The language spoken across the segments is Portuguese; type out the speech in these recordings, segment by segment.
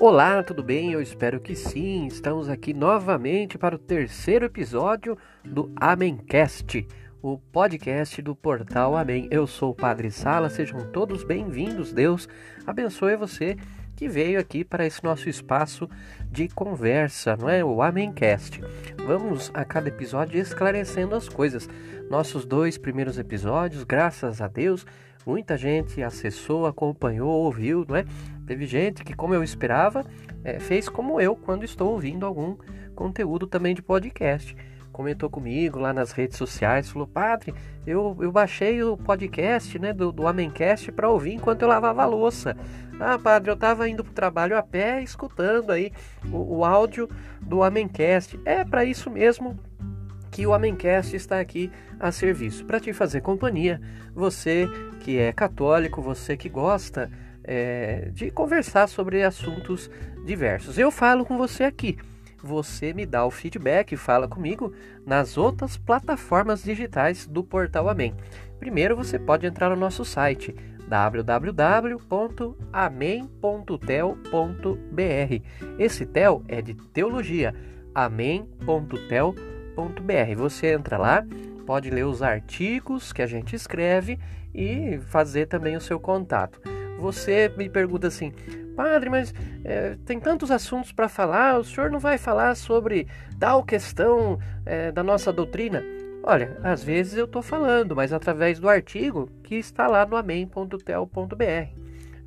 Olá, tudo bem? Eu espero que sim. Estamos aqui novamente para o terceiro episódio do Amencast, o podcast do portal Amém. Eu sou o Padre Sala, sejam todos bem-vindos. Deus abençoe você que veio aqui para esse nosso espaço de conversa, não é? O Amencast. Vamos a cada episódio esclarecendo as coisas. Nossos dois primeiros episódios, graças a Deus, muita gente acessou, acompanhou, ouviu, não é? Teve gente que, como eu esperava, é, fez como eu quando estou ouvindo algum conteúdo também de podcast. Comentou comigo lá nas redes sociais, falou: Padre, eu, eu baixei o podcast né, do, do Amencast para ouvir enquanto eu lavava a louça. Ah, padre, eu estava indo para o trabalho a pé, escutando aí o, o áudio do Amencast. É para isso mesmo que o Amencast está aqui a serviço, para te fazer companhia. Você que é católico, você que gosta é, de conversar sobre assuntos diversos. Eu falo com você aqui. Você me dá o feedback, fala comigo nas outras plataformas digitais do Portal Amém. Primeiro você pode entrar no nosso site www.amém.tel.br. Esse tel é de teologia, amém.tel.br. Você entra lá, pode ler os artigos que a gente escreve e fazer também o seu contato você me pergunta assim, padre, mas é, tem tantos assuntos para falar, o senhor não vai falar sobre tal questão é, da nossa doutrina? Olha, às vezes eu estou falando, mas através do artigo que está lá no amém.tel.br.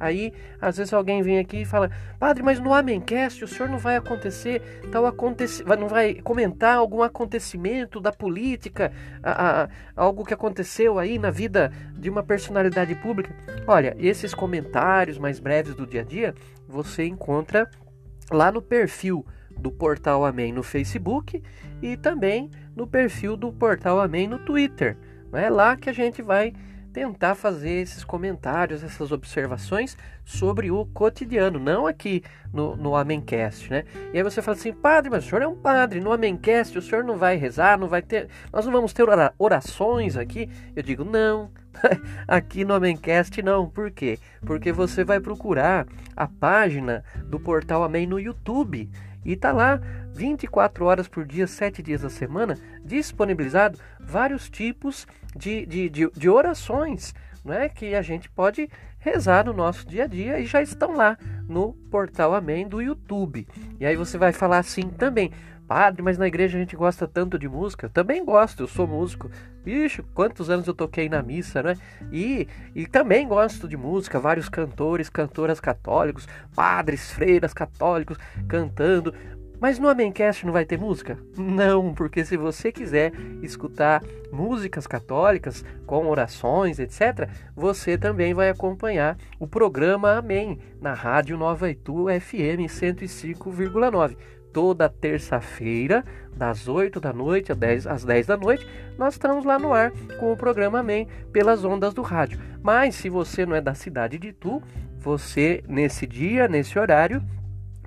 Aí, às vezes alguém vem aqui e fala: Padre, mas no Amencast o senhor não vai acontecer tal aconteci não vai comentar algum acontecimento da política, a, a, algo que aconteceu aí na vida de uma personalidade pública? Olha, esses comentários mais breves do dia a dia você encontra lá no perfil do Portal Amém no Facebook e também no perfil do Portal Amém no Twitter. É lá que a gente vai tentar fazer esses comentários, essas observações sobre o cotidiano, não aqui no, no Amencast, né? E aí você fala assim, padre, mas o senhor é um padre, no Amencast o senhor não vai rezar, não vai ter, nós não vamos ter orações aqui? Eu digo, não, aqui no Amencast não, por quê? Porque você vai procurar a página do Portal Amém no YouTube e tá lá 24 horas por dia, 7 dias da semana, disponibilizado vários tipos de, de, de, de orações é que a gente pode rezar no nosso dia a dia e já estão lá no portal Amém do YouTube. E aí você vai falar assim também, padre, mas na igreja a gente gosta tanto de música. Também gosto, eu sou músico. Bicho, quantos anos eu toquei na missa, né? E, e também gosto de música, vários cantores, cantoras católicos, padres, freiras católicos cantando. Mas no Amencast não vai ter música? Não, porque se você quiser escutar músicas católicas com orações, etc., você também vai acompanhar o programa Amém na Rádio Nova Itu FM 105,9 toda terça-feira, das 8 da noite às 10, às 10 da noite, nós estamos lá no ar com o programa Amém pelas ondas do rádio. Mas se você não é da cidade de Itu, você nesse dia, nesse horário,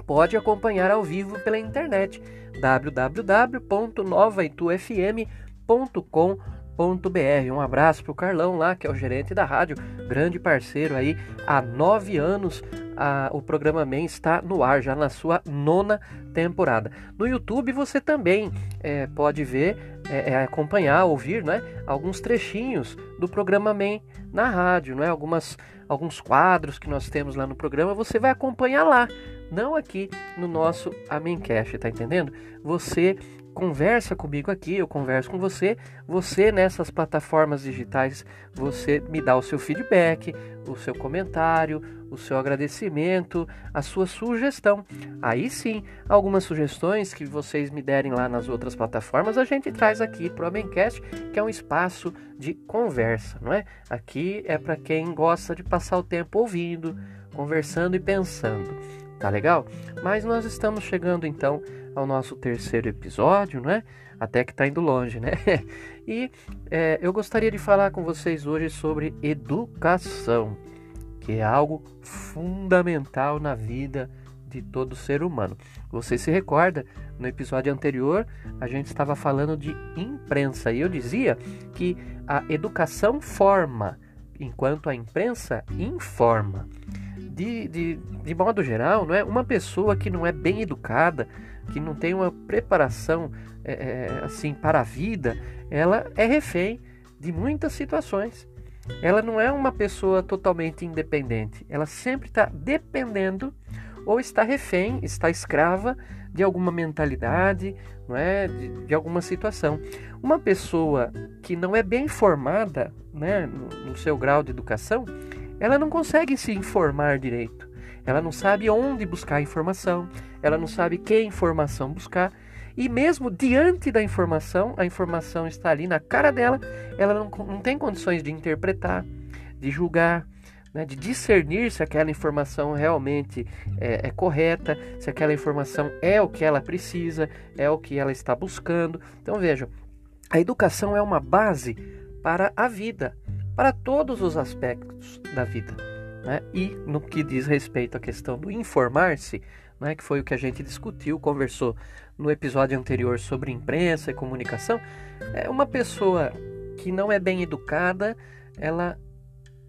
pode acompanhar ao vivo pela internet www.novaitufm.com.br. Um abraço para o Carlão lá, que é o gerente da rádio, grande parceiro aí, há nove anos a, o programa MEN está no ar, já na sua nona temporada. No YouTube você também é, pode ver, é, é, acompanhar, ouvir né, alguns trechinhos do programa MEN na rádio, né, algumas, alguns quadros que nós temos lá no programa, você vai acompanhar lá, não aqui no nosso Amencast, tá entendendo? Você conversa comigo aqui, eu converso com você, você nessas plataformas digitais, você me dá o seu feedback, o seu comentário, o seu agradecimento, a sua sugestão. Aí sim, algumas sugestões que vocês me derem lá nas outras plataformas, a gente traz aqui para o Amencast, que é um espaço de conversa, não é? Aqui é para quem gosta de passar o tempo ouvindo, conversando e pensando. Tá legal? Mas nós estamos chegando então ao nosso terceiro episódio, né? Até que está indo longe, né? E é, eu gostaria de falar com vocês hoje sobre educação, que é algo fundamental na vida de todo ser humano. Você se recorda, no episódio anterior a gente estava falando de imprensa e eu dizia que a educação forma, enquanto a imprensa informa. De, de, de modo geral, não é? uma pessoa que não é bem educada, que não tem uma preparação é, assim para a vida, ela é refém de muitas situações. Ela não é uma pessoa totalmente independente. Ela sempre está dependendo ou está refém, está escrava de alguma mentalidade, não é, de, de alguma situação. Uma pessoa que não é bem formada, né, no, no seu grau de educação, ela não consegue se informar direito. Ela não sabe onde buscar informação, ela não sabe que informação buscar. E mesmo diante da informação, a informação está ali na cara dela, ela não, não tem condições de interpretar, de julgar, né, de discernir se aquela informação realmente é, é, correta, se aquela informação é o que ela precisa, é o que ela está buscando. Então vejam, a educação é uma base para a vida, para todos os aspectos da vida. Né? E no que diz respeito à questão do informar-se, né, que foi o que a gente discutiu, conversou no episódio anterior sobre imprensa e comunicação, é uma pessoa que não é bem educada, ela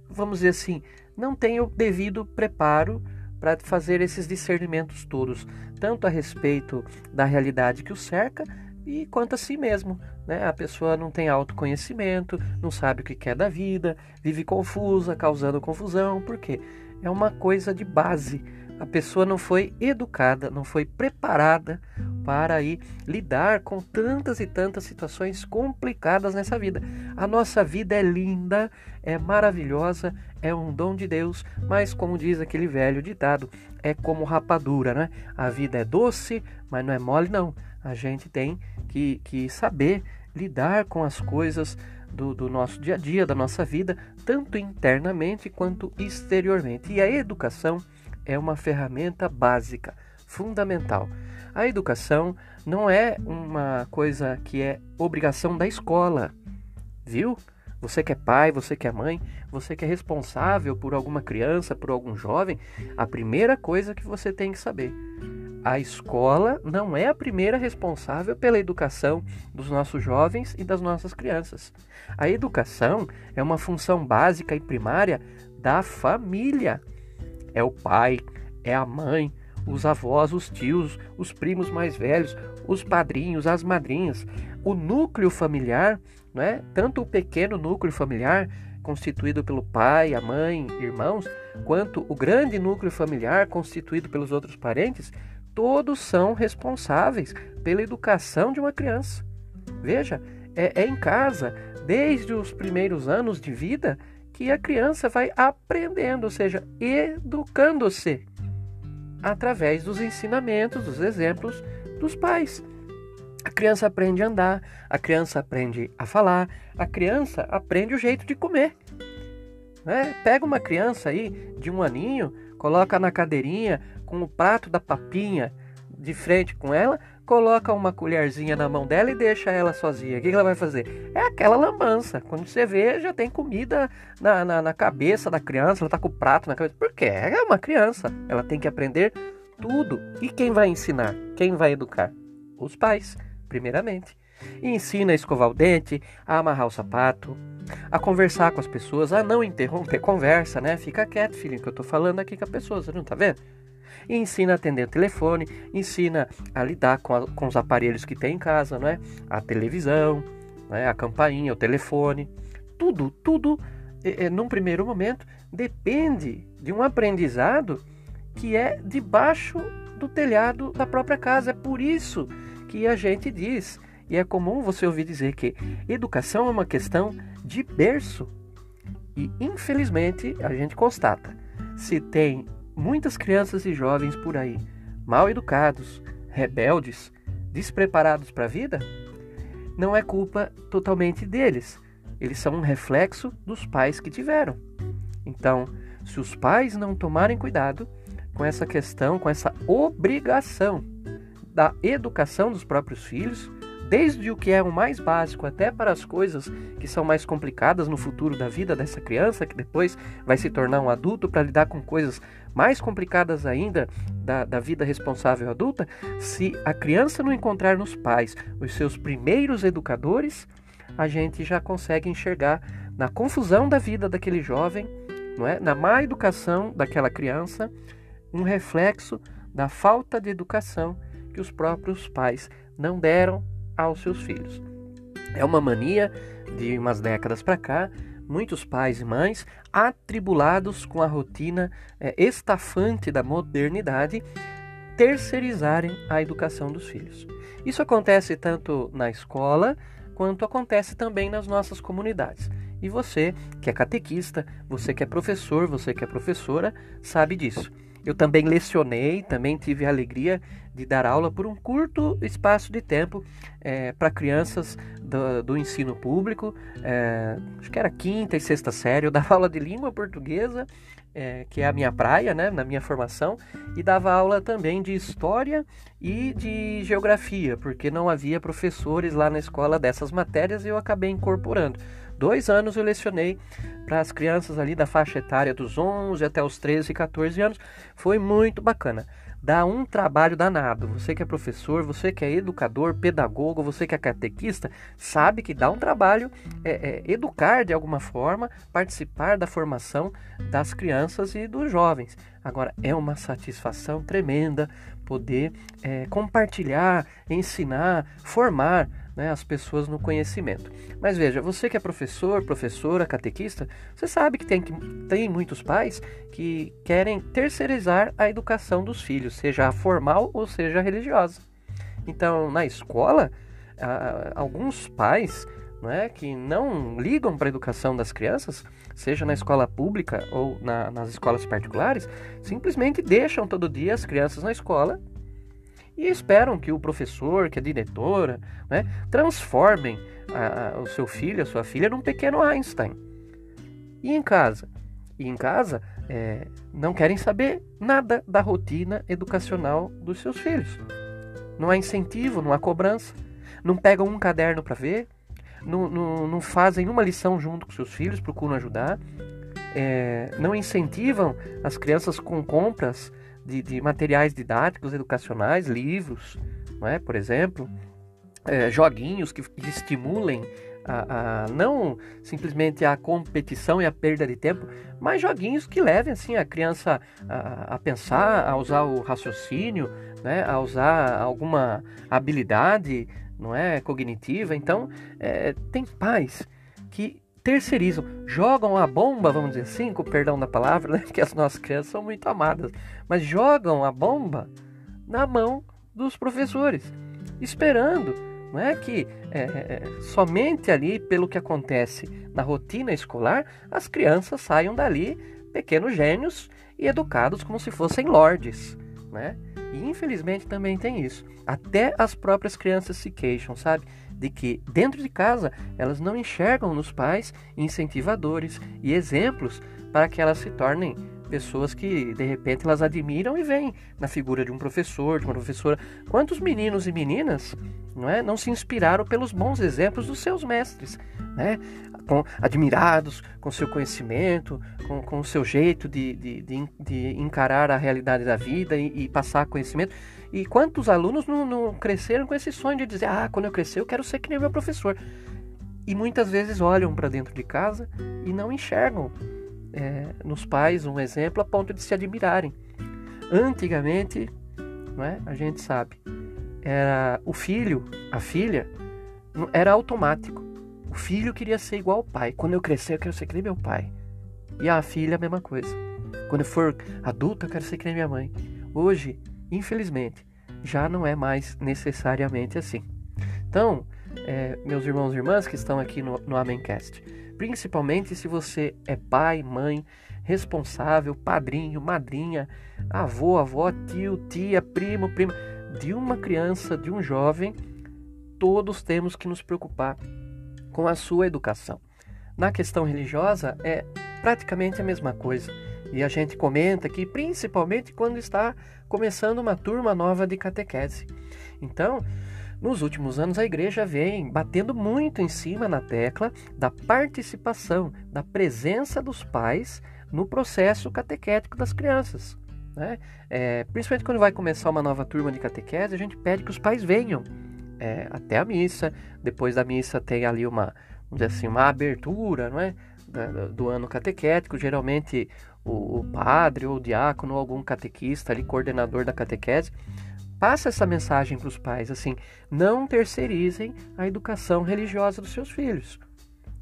vamos dizer assim, não tem o devido preparo para fazer esses discernimentos todos, tanto a respeito da realidade que o cerca e quanto a si mesmo. Né? A pessoa não tem autoconhecimento, não sabe o que quer da vida, vive confusa, causando confusão, porque é uma coisa de base a pessoa não foi educada, não foi preparada para aí lidar com tantas e tantas situações complicadas nessa vida. A nossa vida é linda, é maravilhosa, é um dom de Deus, mas como diz aquele velho ditado, é como rapadura, né? A vida é doce, mas não é mole não. A gente tem que, que saber lidar com as coisas do, do, nosso dia a dia, da nossa vida, tanto internamente quanto exteriormente. E a educação é uma ferramenta básica, fundamental. A educação não é uma coisa que é obrigação da escola, viu? Você que é pai, você que é mãe, você que é responsável por alguma criança, por algum jovem, a primeira coisa que você tem que saber: a escola não é a primeira responsável pela educação dos nossos jovens e das nossas crianças. A educação é uma função básica e primária da família é o pai, é a mãe, os avós, os tios, os primos mais velhos, os padrinhos, as madrinhas, o núcleo familiar, né? tanto o pequeno núcleo familiar, constituído pelo pai, a mãe, irmãos, quanto o grande núcleo familiar, constituído pelos outros parentes, todos são responsáveis pela educação de uma criança. Veja, é, é em casa, desde os primeiros anos de vida, que a criança vai aprendendo, ou seja, educando-se através dos ensinamentos, dos exemplos dos pais. A criança aprende a andar, a criança aprende a falar, a criança aprende o jeito de comer. Né? Pega uma criança aí de um aninho, coloca na cadeirinha com o prato da papinha de frente com ela, coloca uma colherzinha na mão dela e deixa ela sozinha. O que ela vai fazer? É aquela lambança. Quando você vê, já tem comida na, na, na cabeça da criança, ela tá com o prato na cabeça. Por quê? É uma criança. Ela tem que aprender tudo. E quem vai ensinar? Quem vai educar? Os pais, primeiramente. E ensina a escovar o dente, a amarrar o sapato, a conversar com as pessoas, a não interromper conversa, né? Fica quieto, filhinho, que eu tô falando aqui com a pessoa, você não tá vendo? E ensina a atender o telefone, ensina a lidar com, a, com os aparelhos que tem em casa, não é? A televisão, é? a campainha, o telefone, tudo, tudo, é, é, num primeiro momento, depende de um aprendizado que é debaixo do telhado da própria casa. É por isso que a gente diz, e é comum você ouvir dizer que educação é uma questão de berço. E infelizmente a gente constata, se tem muitas crianças e jovens por aí, mal educados, rebeldes, despreparados para a vida, não é culpa totalmente deles. Eles são um reflexo dos pais que tiveram. Então, se os pais não tomarem cuidado com essa questão, com essa obrigação da educação dos próprios filhos, desde o que é o mais básico até para as coisas que são mais complicadas no futuro da vida dessa criança, que depois vai se tornar um adulto para lidar com coisas mais complicadas ainda da, da vida responsável adulta, se a criança não encontrar nos pais os seus primeiros educadores, a gente já consegue enxergar na confusão da vida daquele jovem não é? na má educação daquela criança, um reflexo da falta de educação que os próprios pais não deram aos seus filhos. É uma mania de umas décadas para cá, muitos pais e mães atribulados com a rotina é, estafante da modernidade terceirizarem a educação dos filhos. Isso acontece tanto na escola quanto acontece também nas nossas comunidades. E você, que é catequista, você que é professor, você que é professora, sabe disso. Eu também lecionei, também tive a alegria de dar aula por um curto espaço de tempo é, para crianças do, do, ensino público. É, acho que era quinta e sexta série. Eu dava aula de língua portuguesa, é, que é a minha praia, né, na minha formação, e dava aula também de história e de geografia, porque não havia professores lá na escola dessas matérias e eu acabei incorporando. Dois anos eu lecionei para as crianças ali da faixa etária dos 11 até os 13 e 14 anos. Foi muito bacana. Dá um trabalho danado. Você que é professor, você que é educador, pedagogo, você que é catequista, sabe que dá um trabalho é, é, educar de alguma forma, participar da formação das crianças e dos jovens. Agora, é uma satisfação tremenda poder é, compartilhar, ensinar, formar né, as pessoas no conhecimento. Mas veja, você que é professor, professora, catequista, você sabe que tem, tem muitos pais que querem terceirizar a educação dos filhos, seja formal ou seja religiosa. Então, na escola, alguns pais não é, que não ligam para a educação das crianças, seja na escola pública ou na, nas escolas particulares, simplesmente deixam todo dia as crianças na escola e esperam que o professor, que a diretora, né, transformem a, a, o seu filho, a sua filha, num pequeno Einstein. E em casa? E em casa é, não querem saber nada da rotina educacional dos seus filhos. Não há incentivo, não há cobrança. Não pegam um caderno para ver, não, não, não, fazem uma lição junto com seus filhos, procuram ajudar. É, não incentivam as crianças com compras de, de materiais didáticos, educacionais, livros, não é? por exemplo, é, joguinhos que, que estimulem a, a, não simplesmente a competição e a perda de tempo, mas joguinhos que levem assim a criança a, a pensar, a usar o raciocínio, né, a usar alguma habilidade, não é, cognitiva. Então, é, tem pais que terceirizam, jogam a bomba, vamos dizer assim, com perdão da palavra, né? que as nossas crianças são muito amadas, mas jogam a bomba na mão dos professores, esperando não é que é, é, é, somente ali, pelo que acontece na rotina escolar, as crianças saiam dali pequenos gênios e educados como se fossem lordes, né? E infelizmente também tem isso. Até as próprias crianças se queixam, sabe? De que dentro de casa elas não enxergam nos pais incentivadores e exemplos para que elas se tornem pessoas que de repente elas admiram e veem na figura de um professor, de uma professora. Quantos meninos e meninas não, é, não se inspiraram pelos bons exemplos dos seus mestres, né? Com, admirados com seu conhecimento, com, com o seu jeito de, de, de, de encarar a realidade da vida e, e passar conhecimento. E quantos alunos não, não, cresceram com esse sonho de dizer: Ah, quando eu crescer eu quero ser que nem meu professor. E muitas vezes olham para dentro de casa e não enxergam é, nos pais um exemplo a ponto de se admirarem. Antigamente, não é? a gente sabe, era o filho, a filha, era automático. Filho queria ser igual ao pai. Quando eu crescer, eu quero ser que nem meu pai. E a filha, a mesma coisa. Quando eu for adulta, eu quero ser que nem minha mãe. Hoje, infelizmente, já não é mais necessariamente assim. Então, é, meus irmãos e irmãs que estão aqui no, no Amencast, principalmente se você é pai, mãe, responsável, padrinho, madrinha, avô, avó, tio, tia, primo, prima de uma criança, de um jovem, todos temos que nos preocupar com a sua educação. Na questão religiosa é praticamente a mesma coisa. E a gente comenta que principalmente quando está começando uma turma nova de catequese. Então, nos últimos anos a igreja vem batendo muito em cima na tecla da participação, da presença dos pais no processo catequético das crianças. Né? É, principalmente quando vai começar uma nova turma de catequese, a gente pede que os pais venham é, até a missa. Depois da missa tem ali uma, vamos dizer assim, uma abertura, não é? né, do ano catequético, geralmente o, o padre ou o diácono ou algum catequista ali, coordenador da catequese, passa essa mensagem para os pais, assim, não terceirizem a educação religiosa dos seus filhos.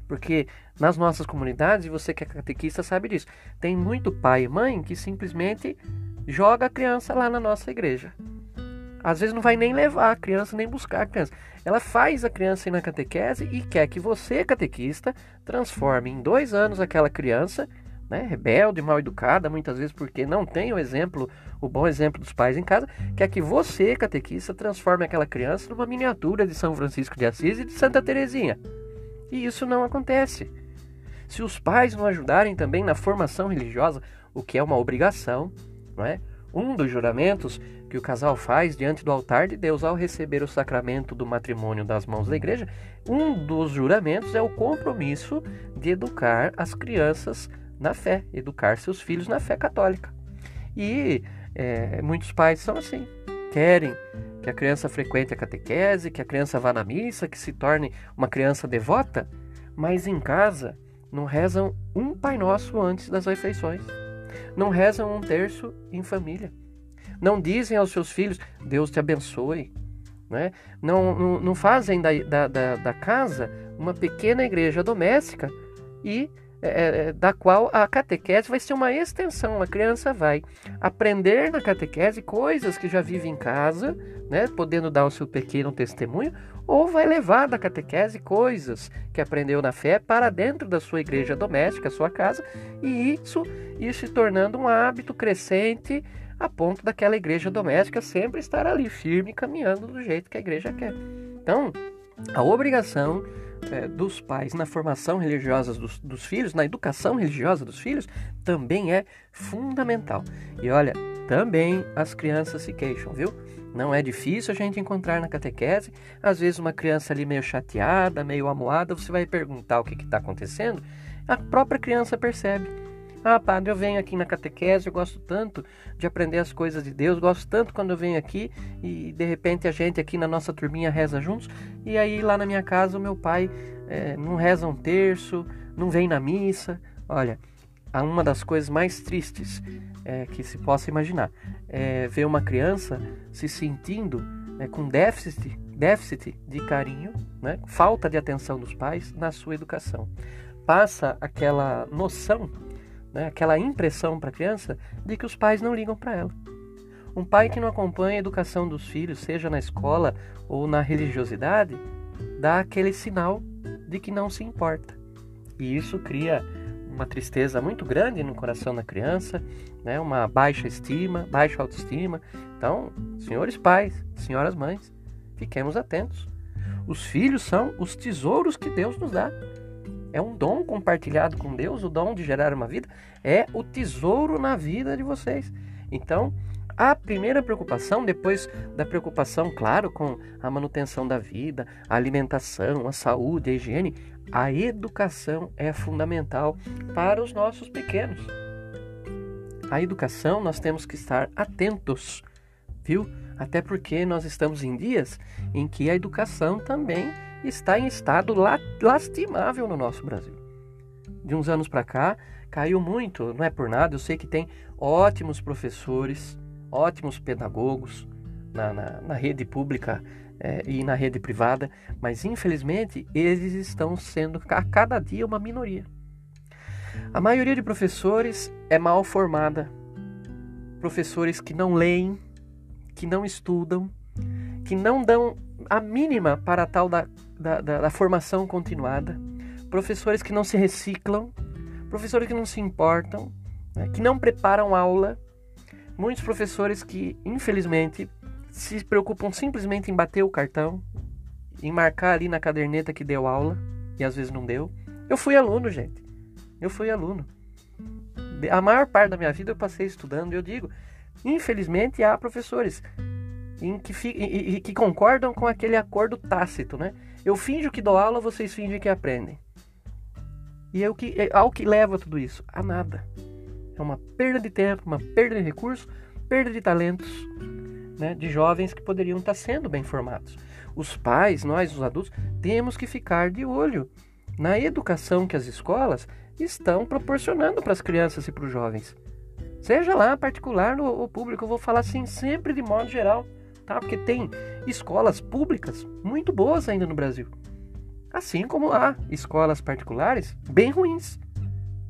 Porque nas nossas comunidades, e você que é catequista sabe disso, tem muito pai e mãe que simplesmente joga a criança lá na nossa igreja. Às vezes não vai nem levar a criança, nem buscar a criança. Ela faz a criança ir na catequese e quer que você, catequista, transforme em dois anos aquela criança, né, rebelde, mal educada, muitas vezes porque não tem o exemplo, o bom exemplo dos pais em casa, quer que você, catequista, transforme aquela criança numa miniatura de São Francisco de Assis e de Santa Teresinha. E isso não acontece. Se os pais não ajudarem também na formação religiosa, o que é uma obrigação, não é? Um dos juramentos que o casal faz diante do altar de Deus ao receber o sacramento do matrimônio das mãos da igreja, um dos juramentos é o compromisso de educar as crianças na fé, educar seus filhos na fé católica. E é, muitos pais são assim, querem que a criança frequente a catequese, que a criança vá na missa, que se torne uma criança devota, mas em casa não rezam um Pai Nosso antes das refeições não rezam um terço em família. Não dizem aos seus filhos, Deus te abençoe. Né? Não, não, não fazem da, da, da, da casa uma pequena igreja doméstica e é, é, é, da qual a catequese vai ser uma extensão. A criança vai aprender na catequese coisas que já vive em casa, né, podendo dar o seu pequeno testemunho, ou vai levar da catequese coisas que aprendeu na fé para dentro da sua igreja doméstica, sua casa, e isso ir se tornando um hábito crescente a ponto daquela igreja doméstica sempre estar ali firme, caminhando do jeito que a igreja quer. Então, a obrigação é, dos pais na formação religiosa dos, dos filhos, na educação religiosa dos filhos, também é fundamental. E olha, também as crianças se queixam, viu? Não é difícil a gente encontrar na catequese. Às vezes, uma criança ali meio chateada, meio amuada, você vai perguntar o que está acontecendo, a própria criança percebe. Ah, padre, eu venho aqui na catequese, eu gosto tanto de aprender as coisas de Deus, gosto tanto quando eu venho aqui e de repente a gente aqui na nossa turminha reza juntos, e aí lá na minha casa o meu pai é, não reza um terço, não vem na missa. Olha, uma das coisas mais tristes é, que se possa imaginar é ver uma criança se sentindo é, com déficit, déficit de carinho, né, falta de atenção dos pais na sua educação. Passa aquela noção né, aquela impressão para a criança de que os pais não ligam para ela. Um pai que não acompanha a educação dos filhos, seja na escola ou na religiosidade, dá aquele sinal de que não se importa. E isso cria uma tristeza muito grande no coração da criança, né? uma baixa estima, baixa autoestima. Então, senhores pais, senhoras mães, fiquemos atentos. Os filhos são os tesouros que Deus nos dá é um dom compartilhado com Deus, o dom de gerar uma vida, é o tesouro na vida de vocês. Então, a primeira preocupação, depois da preocupação, claro, com a manutenção da vida, a alimentação, a saúde, a higiene, a educação é fundamental para os nossos pequenos. A educação nós temos que estar atentos, viu? Até porque nós estamos em dias em que a educação também está em estado lastimável no nosso Brasil. De uns anos para cá, caiu muito, não é por nada, eu sei que tem ótimos professores, ótimos pedagogos na, na, na rede pública é, e na rede privada, mas infelizmente eles estão sendo a cada dia uma minoria. A maioria de professores é mal formada, professores que não leem, que não estudam, que não dão a mínima para a tal da, da, da, da formação continuada, professores que não se reciclam, professores que não se importam, né, que não preparam aula, muitos professores que, infelizmente, se preocupam simplesmente em bater o cartão, em marcar ali na caderneta que deu aula, e às vezes não deu. Eu fui aluno, gente. Eu fui aluno. A maior parte da minha vida eu passei estudando, e eu digo, infelizmente há professores em que, que concordam com aquele acordo tácito, né? Eu finjo que dou aula, vocês fingem que aprendem. E é o que, é, ao que leva tudo isso? A nada. É uma perda de tempo, uma perda de recursos, perda de talentos né, de jovens que poderiam estar sendo bem formados. Os pais, nós, os adultos, temos que ficar de olho na educação que as escolas estão proporcionando para as crianças e para os jovens. Seja lá particular ou público, eu vou falar assim sempre de modo geral, tá? Porque tem escolas públicas muito boas ainda no Brasil. Assim como há escolas particulares bem ruins.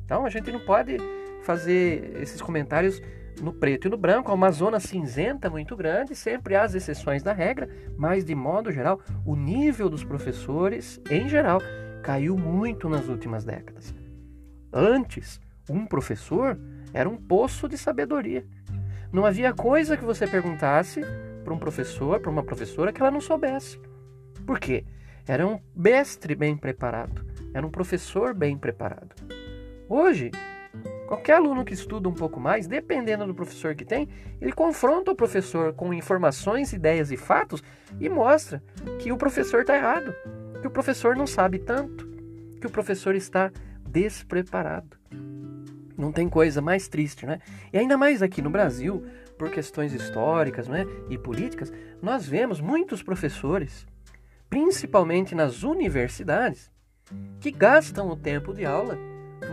Então a gente não pode fazer esses comentários no preto e no branco, há uma zona cinzenta muito grande, sempre há as exceções da regra, mas de modo geral, o nível dos professores, em geral, caiu muito nas últimas décadas. Antes, um professor era um poço de sabedoria. Não havia coisa que você perguntasse para um professor, para uma professora, que ela não soubesse. Por quê? Era um mestre bem preparado, era um professor bem preparado. Hoje, qualquer aluno que estuda um pouco mais, dependendo do professor que tem, ele confronta o professor com informações, ideias e fatos e mostra que o professor está errado, que o professor não sabe tanto, que o professor está despreparado. Não tem coisa mais triste, né? E ainda mais aqui no Brasil, por questões históricas né, e políticas, nós vemos muitos professores, principalmente nas universidades, que gastam o tempo de aula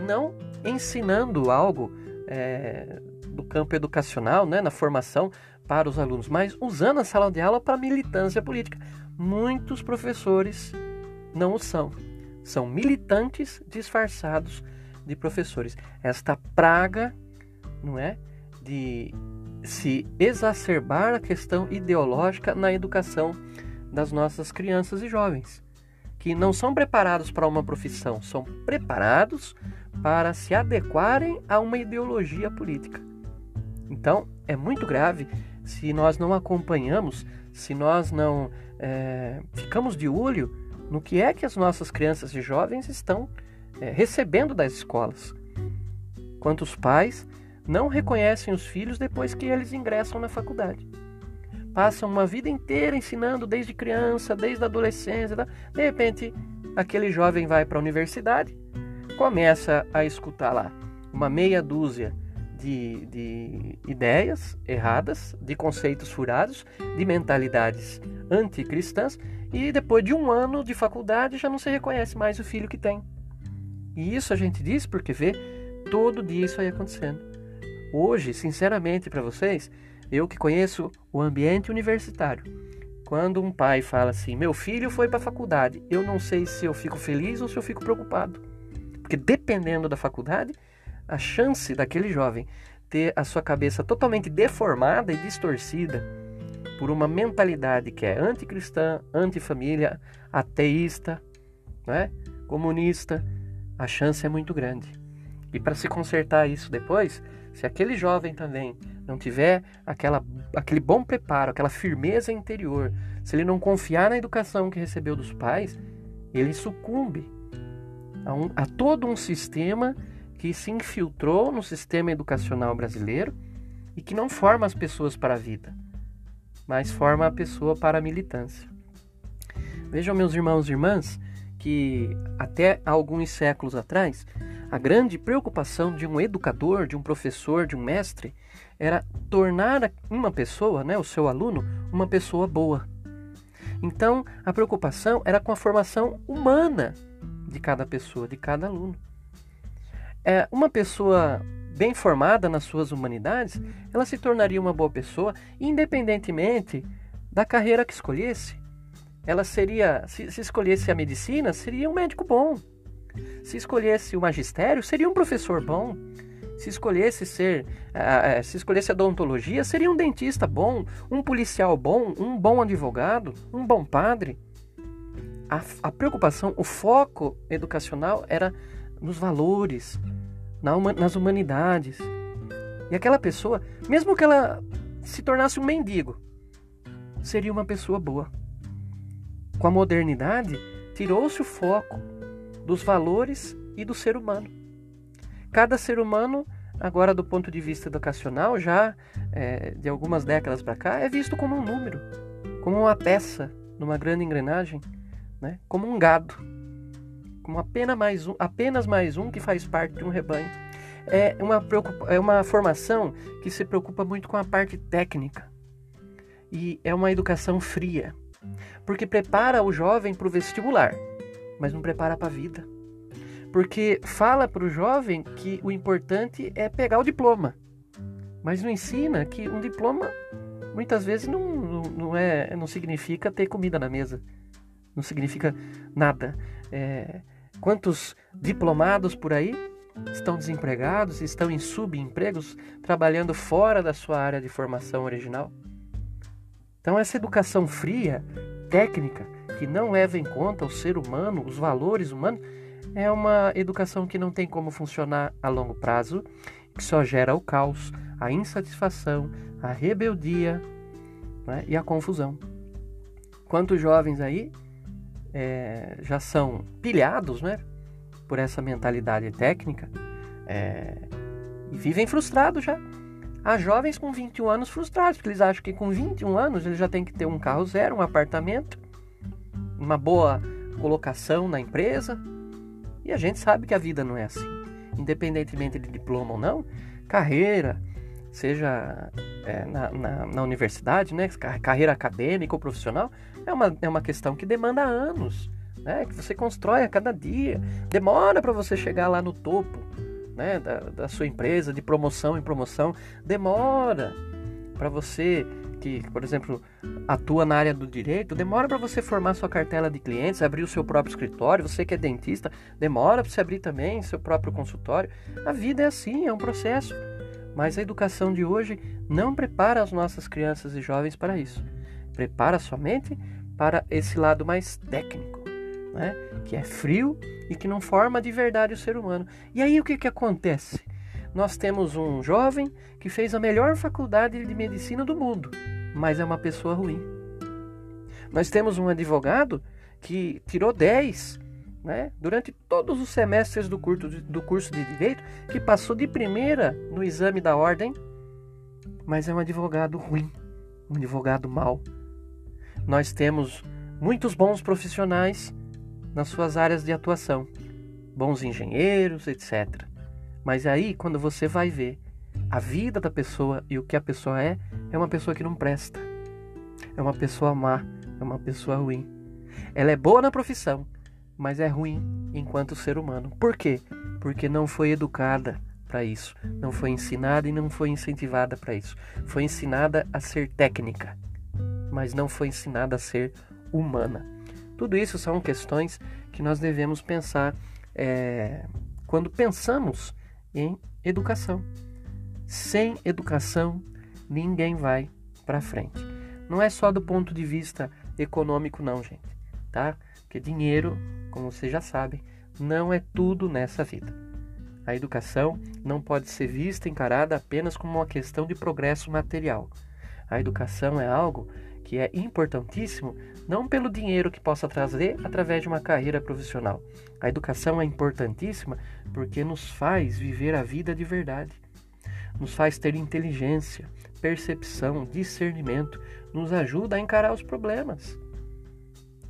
não ensinando algo é, do campo educacional, né, na formação para os alunos, mas usando a sala de aula para militância política. Muitos professores não o são. São militantes disfarçados de professores. Esta praga, não é, de se exacerbar a questão ideológica na educação das nossas crianças e jovens, que não são preparados para uma profissão, são preparados para se adequarem a uma ideologia política. Então, é muito grave se nós não acompanhamos, se nós não é, ficamos de olho no que é que as nossas crianças e jovens estão é, recebendo das escolas. Quantos pais não reconhecem os filhos depois que eles ingressam na faculdade? Passam uma vida inteira ensinando desde criança, desde a adolescência. De repente, aquele jovem vai para a universidade, começa a escutar lá uma meia dúzia de, de, ideias erradas, de conceitos furados, de mentalidades anticristãs, e depois de um ano de faculdade já não se reconhece mais o filho que tem. E isso a gente diz porque vê todo dia isso aí acontecendo. Hoje, sinceramente para vocês, eu que conheço o ambiente universitário, quando um pai fala assim: "Meu filho foi para a faculdade", eu não sei se eu fico feliz ou se eu fico preocupado. Porque dependendo da faculdade, a chance daquele jovem ter a sua cabeça totalmente deformada e distorcida por uma mentalidade que é anticristã, antifamília, ateísta, né? comunista, a chance é muito grande. E para se consertar isso depois, se aquele jovem também não tiver aquela, aquele bom preparo, aquela firmeza interior, se ele não confiar na educação que recebeu dos pais, ele sucumbe a, um, a todo um sistema que se infiltrou no sistema educacional brasileiro e que não forma as pessoas para a vida, mas forma a pessoa para a militância. Vejam, meus irmãos e irmãs, que até alguns séculos atrás, a grande preocupação de um educador, de um professor, de um mestre, era tornar uma pessoa, né, o seu aluno, uma pessoa boa. Então, a preocupação era com a formação humana de cada pessoa, de cada aluno. É, uma pessoa bem formada nas suas humanidades, ela se tornaria uma boa pessoa, independentemente da carreira que escolhesse ela seria, se, se escolhesse a medicina, seria um médico bom. Se escolhesse o magistério, seria um professor bom. Se escolhesse ser, uh, se escolhesse a odontologia, seria um dentista bom, um policial bom, um bom advogado, um bom padre. A, a preocupação, o foco educacional era nos valores, na, nas humanidades. E aquela pessoa, mesmo que ela se tornasse um mendigo, seria uma pessoa boa. Com a modernidade, tirou-se o foco dos valores e do ser humano. Cada ser humano, agora do ponto de vista educacional, já é, de algumas décadas para cá, é visto como um número, como uma peça numa grande engrenagem, né? como um gado, como apenas mais um, apenas mais um que faz parte de um rebanho. É uma, é uma formação que se preocupa muito com a parte técnica e é uma educação fria porque prepara o jovem para o vestibular, mas não prepara para a vida. Porque fala para o jovem que o importante é pegar o diploma, mas não ensina que um diploma muitas vezes não, não, não é, não significa ter comida na mesa, não significa nada. É, quantos diplomados por aí estão desempregados, estão em subempregos, trabalhando fora da sua área de formação original? Então, essa educação fria, técnica, que não leva em conta o ser humano, os valores humanos, é uma educação que não tem como funcionar a longo prazo, que só gera o caos, a insatisfação, a rebeldia né, e a confusão. Quantos jovens aí é, já são pilhados né, por essa mentalidade técnica é, e vivem frustrados já. Há jovens com 21 anos frustrados, porque eles acham que com 21 anos eles já têm que ter um carro zero, um apartamento, uma boa colocação na empresa. E a gente sabe que a vida não é assim. Independentemente de diploma ou não, carreira, seja é, na, na, na, universidade, né, carreira acadêmica ou profissional, é uma, é uma questão que demanda anos, né, que você constrói a cada dia. Demora para você chegar lá no topo né, da, da sua empresa, de promoção em promoção, demora para você que, por exemplo, atua na área do direito, demora para você formar sua cartela de clientes, abrir o seu próprio escritório, você que é dentista, demora para você abrir também seu próprio consultório. A vida é assim, é um processo. Mas a educação de hoje não prepara as nossas crianças e jovens para isso. Prepara somente para esse lado mais técnico, né? que é frio e que não forma de verdade o ser humano. E aí o que, que acontece? Nós temos um jovem que fez a melhor faculdade de medicina do mundo, mas é uma pessoa ruim. Nós temos um advogado que tirou 10 né, durante todos os semestres do curso, do curso de Direito, que passou de primeira no exame da ordem, mas é um advogado ruim, um advogado mau. Nós temos muitos bons profissionais nas suas áreas de atuação, bons engenheiros, etc. Mas aí, quando você vai ver a vida da pessoa e o que a pessoa é, é uma pessoa que não presta. É uma pessoa má, é uma pessoa ruim. Ela é boa na profissão, mas é ruim enquanto ser humano. Por quê? Porque não foi educada para isso, não foi ensinada e não foi incentivada para isso. Foi ensinada a ser técnica, mas não foi ensinada a ser humana. Tudo isso são questões que nós devemos pensar é, quando pensamos em educação. Sem educação, ninguém vai para frente. Não é só do ponto de vista econômico, não, gente, tá? Porque dinheiro, como vocês já sabem, não é tudo nessa vida. A educação não pode ser vista encarada apenas como uma questão de progresso material. A educação é algo que é importantíssimo não pelo dinheiro que possa trazer através de uma carreira profissional. A educação é importantíssima porque nos faz viver a vida de verdade, nos faz ter inteligência, percepção, discernimento, nos ajuda a encarar os problemas.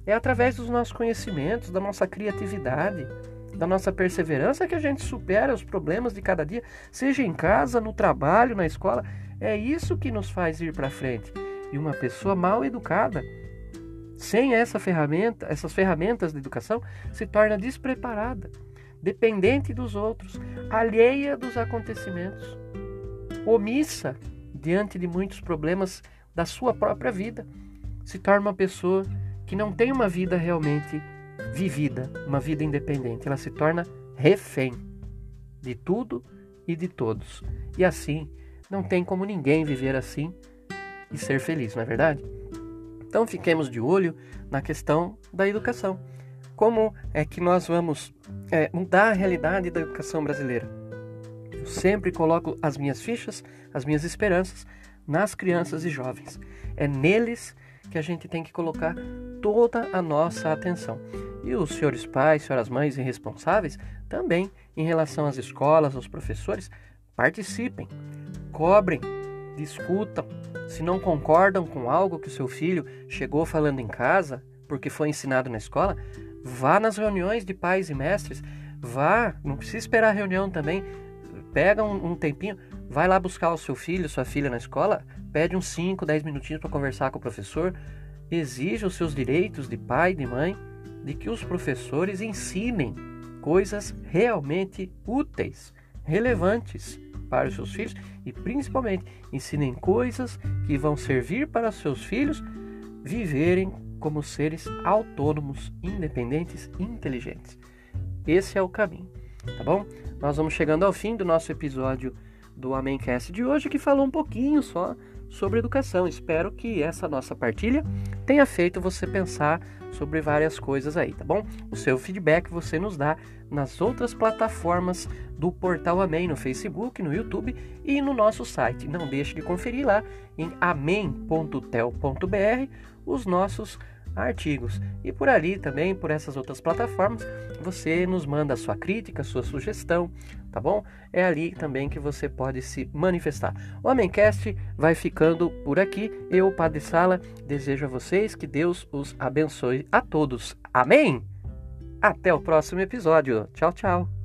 É através dos nossos conhecimentos, da nossa criatividade, da nossa perseverança que a gente supera os problemas de cada dia, seja em casa, no trabalho, na escola. É isso que nos faz ir para frente. E uma pessoa mal educada, sem essa ferramenta, essas ferramentas de educação, se torna despreparada, dependente dos outros, alheia dos acontecimentos, omissa diante de muitos problemas da sua própria vida, se torna uma pessoa que não tem uma vida realmente vivida, uma vida independente. Ela se torna refém de tudo e de todos. E assim, não tem como ninguém viver assim e ser feliz, não é verdade? Então fiquemos de olho na questão da educação. Como é que nós vamos é, mudar a realidade da educação brasileira? Eu sempre coloco as minhas fichas, as minhas esperanças nas crianças e jovens. É neles que a gente tem que colocar toda a nossa atenção. E os senhores pais, senhoras mães e responsáveis também, em relação às escolas, aos professores, participem, cobrem discutam. Se não concordam com algo que o seu filho chegou falando em casa, porque foi ensinado na escola, vá nas reuniões de pais e mestres, vá, não precisa esperar a reunião também, pega um, um tempinho, vai lá buscar o seu filho, sua filha na escola, pede uns 5, 10 minutinhos para conversar com o professor, exija os seus direitos de pai e de mãe, de que os professores ensinem coisas realmente úteis, relevantes para os seus filhos e principalmente ensinem coisas que vão servir para os seus filhos viverem como seres autônomos, independentes, inteligentes. Esse é o caminho, tá bom? Nós vamos chegando ao fim do nosso episódio do Amencast de hoje, que falou um pouquinho só sobre educação. Espero que essa nossa partilha tenha feito você pensar sobre várias coisas aí, tá bom? O seu feedback você nos dá nas outras plataformas do Portal Amém, no Facebook, no YouTube e no nosso site. Não deixe de conferir lá em amém.tel.br os nossos artigos. E por ali também, por essas outras plataformas, você nos manda a sua crítica, a sua sugestão, tá bom? É ali também que você pode se manifestar. O Amencast vai ficando por aqui. Eu, Padre Sala, desejo a vocês que Deus os abençoe a todos. Amém? Até o próximo episódio. Tchau, tchau.